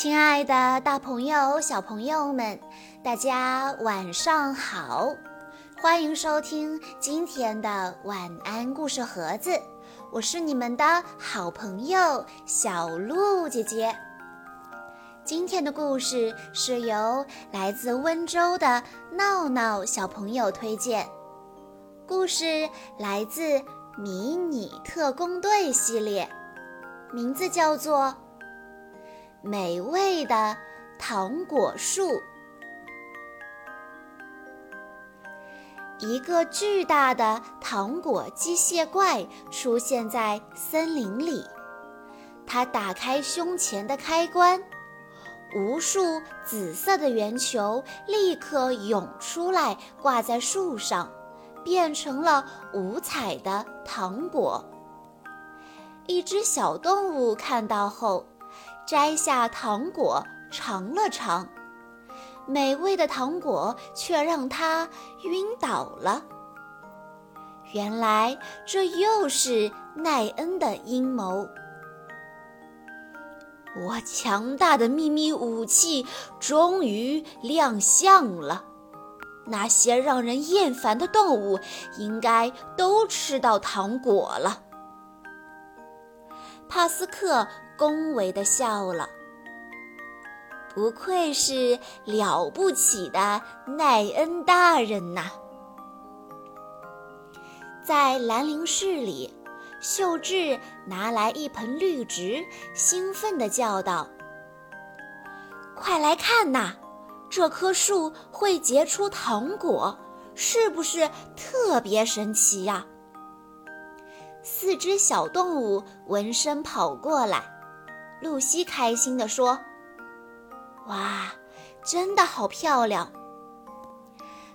亲爱的，大朋友、小朋友们，大家晚上好！欢迎收听今天的晚安故事盒子，我是你们的好朋友小鹿姐姐。今天的故事是由来自温州的闹闹小朋友推荐，故事来自《迷你特工队》系列，名字叫做。美味的糖果树。一个巨大的糖果机械怪出现在森林里，它打开胸前的开关，无数紫色的圆球立刻涌出来，挂在树上，变成了五彩的糖果。一只小动物看到后。摘下糖果尝了尝，美味的糖果却让他晕倒了。原来这又是奈恩的阴谋。我强大的秘密武器终于亮相了，那些让人厌烦的动物应该都吃到糖果了。帕斯克。恭维地笑了。不愧是了不起的奈恩大人呐！在兰陵市里，秀智拿来一盆绿植，兴奋地叫道：“快来看呐，这棵树会结出糖果，是不是特别神奇呀？”四只小动物闻声跑过来。露西开心地说：“哇，真的好漂亮！”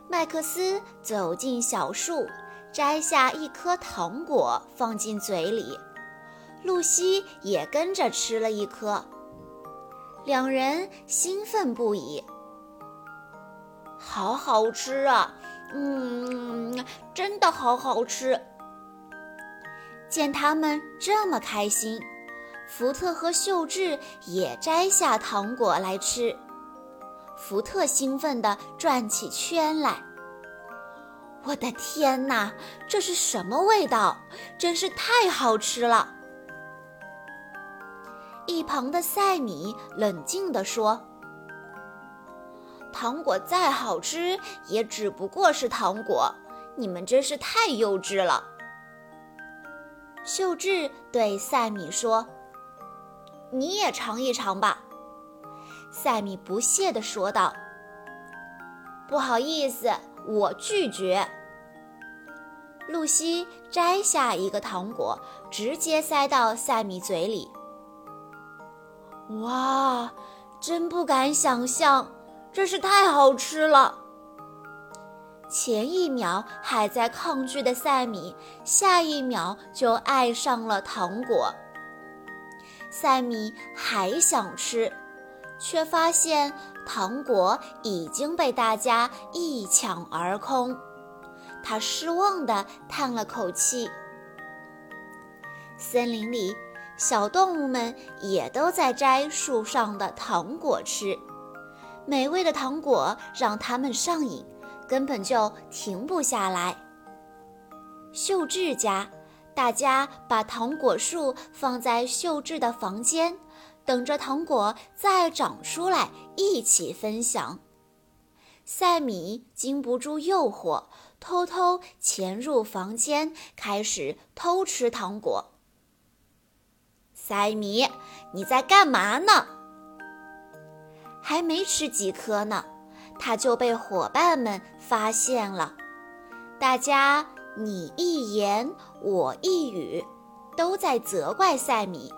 麦克斯走进小树，摘下一颗糖果放进嘴里，露西也跟着吃了一颗。两人兴奋不已：“好好吃啊！嗯，真的好好吃！”见他们这么开心。福特和秀智也摘下糖果来吃，福特兴奋地转起圈来。我的天哪，这是什么味道？真是太好吃了！一旁的赛米冷静地说：“糖果再好吃，也只不过是糖果，你们真是太幼稚了。”秀智对赛米说。你也尝一尝吧，赛米不屑地说道。“不好意思，我拒绝。”露西摘下一个糖果，直接塞到赛米嘴里。“哇，真不敢想象，真是太好吃了！”前一秒还在抗拒的赛米，下一秒就爱上了糖果。赛米还想吃，却发现糖果已经被大家一抢而空。他失望地叹了口气。森林里，小动物们也都在摘树上的糖果吃，美味的糖果让它们上瘾，根本就停不下来。秀智家。大家把糖果树放在秀智的房间，等着糖果再长出来一起分享。赛米经不住诱惑，偷偷潜入房间，开始偷吃糖果。赛米，你在干嘛呢？还没吃几颗呢，他就被伙伴们发现了。大家。你一言我一语，都在责怪赛米。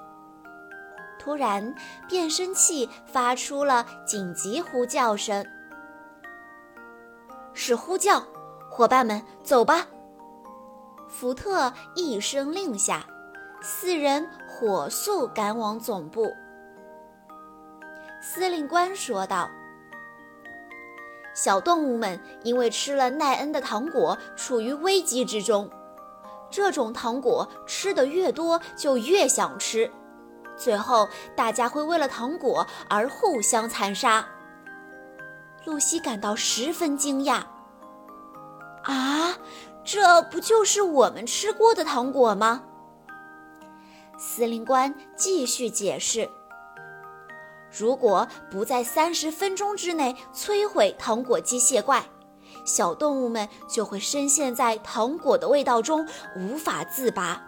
突然，变声器发出了紧急呼叫声。是呼叫，伙伴们，走吧！福特一声令下，四人火速赶往总部。司令官说道。小动物们因为吃了奈恩的糖果，处于危机之中。这种糖果吃的越多，就越想吃。最后大家会为了糖果而互相残杀。露西感到十分惊讶。啊，这不就是我们吃过的糖果吗？司令官继续解释：“如果不在三十分钟之内摧毁糖果机械怪，小动物们就会深陷在糖果的味道中无法自拔。”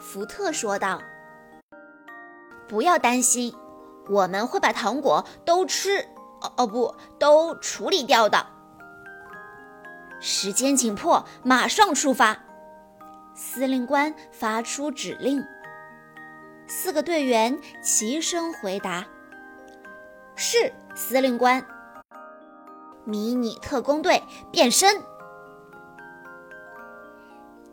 福特说道：“不要担心，我们会把糖果都吃，哦哦不，都处理掉的。”时间紧迫，马上出发！司令官发出指令。四个队员齐声回答：“是，司令官。”迷你特工队变身。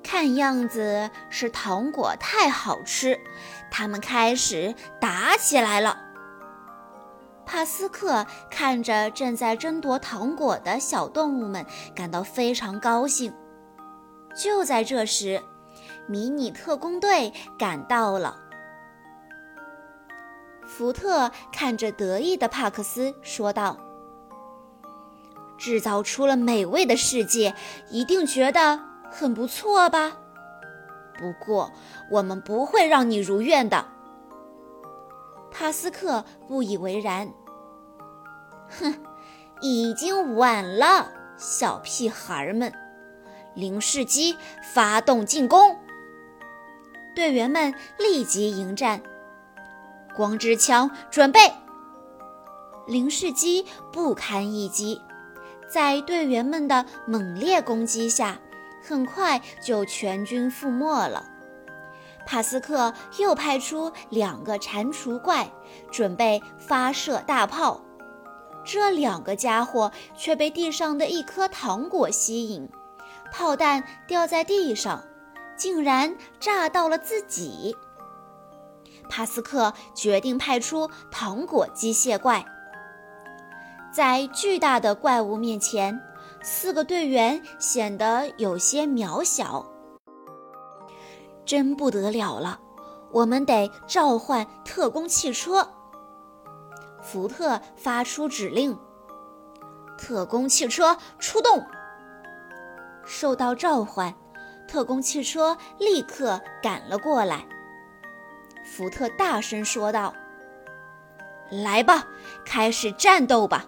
看样子是糖果太好吃，他们开始打起来了。帕斯克看着正在争夺糖果的小动物们，感到非常高兴。就在这时，迷你特工队赶到了。福特看着得意的帕克斯说道：“制造出了美味的世界，一定觉得很不错吧？不过，我们不会让你如愿的。”帕斯克不以为然。哼，已经晚了，小屁孩们！零式机发动进攻，队员们立即迎战。光之枪准备，零式机不堪一击，在队员们的猛烈攻击下，很快就全军覆没了。帕斯克又派出两个蟾蜍怪，准备发射大炮。这两个家伙却被地上的一颗糖果吸引，炮弹掉在地上，竟然炸到了自己。帕斯克决定派出糖果机械怪。在巨大的怪物面前，四个队员显得有些渺小。真不得了了，我们得召唤特工汽车。福特发出指令：“特工汽车出动！”受到召唤，特工汽车立刻赶了过来。福特大声说道：“来吧，开始战斗吧！”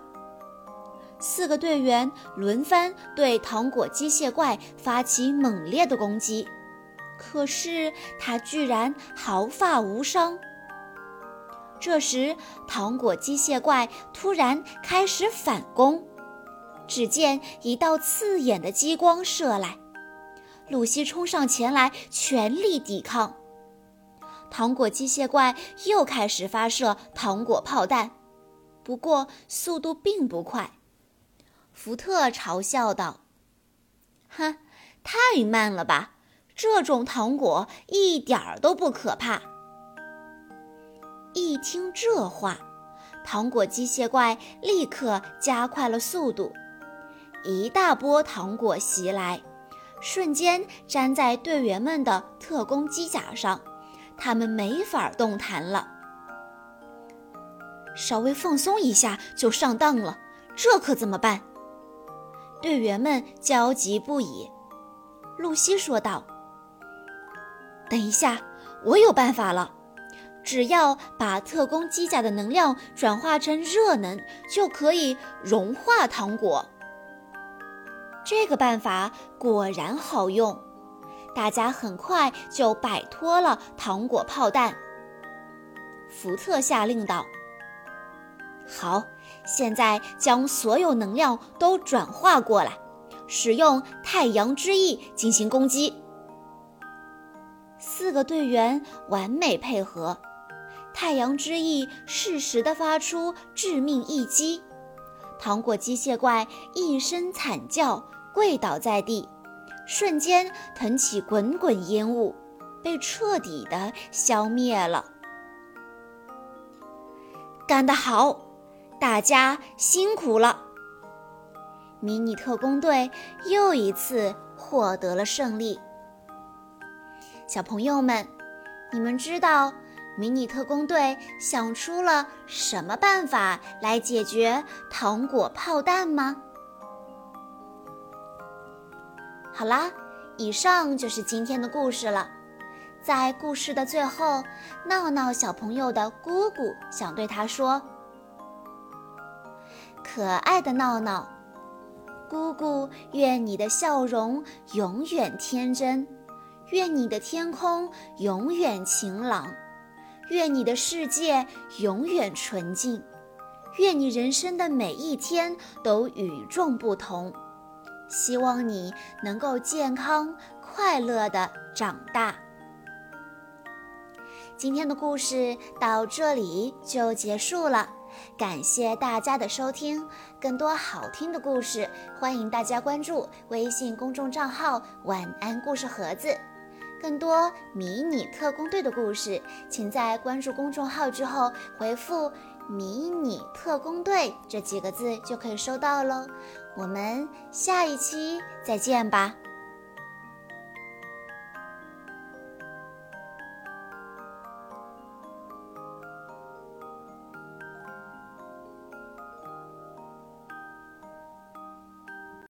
四个队员轮番对糖果机械怪发起猛烈的攻击，可是他居然毫发无伤。这时，糖果机械怪突然开始反攻。只见一道刺眼的激光射来，露西冲上前来，全力抵抗。糖果机械怪又开始发射糖果炮弹，不过速度并不快。福特嘲笑道：“哼，太慢了吧！这种糖果一点儿都不可怕。”一听这话，糖果机械怪立刻加快了速度，一大波糖果袭来，瞬间粘在队员们的特工机甲上，他们没法动弹了。稍微放松一下就上当了，这可怎么办？队员们焦急不已。露西说道：“等一下，我有办法了。”只要把特工机甲的能量转化成热能，就可以融化糖果。这个办法果然好用，大家很快就摆脱了糖果炮弹。福特下令道：“好，现在将所有能量都转化过来，使用太阳之翼进行攻击。”四个队员完美配合。太阳之翼适时地发出致命一击，糖果机械怪一声惨叫，跪倒在地，瞬间腾起滚滚烟雾，被彻底的消灭了。干得好，大家辛苦了！迷你特工队又一次获得了胜利。小朋友们，你们知道？迷你特工队想出了什么办法来解决糖果炮弹吗？好啦，以上就是今天的故事了。在故事的最后，闹闹小朋友的姑姑想对他说：“可爱的闹闹，姑姑愿你的笑容永远天真，愿你的天空永远晴朗。”愿你的世界永远纯净，愿你人生的每一天都与众不同。希望你能够健康快乐的长大。今天的故事到这里就结束了，感谢大家的收听。更多好听的故事，欢迎大家关注微信公众账号“晚安故事盒子”。更多迷你特工队的故事，请在关注公众号之后回复“迷你特工队”这几个字就可以收到喽。我们下一期再见吧。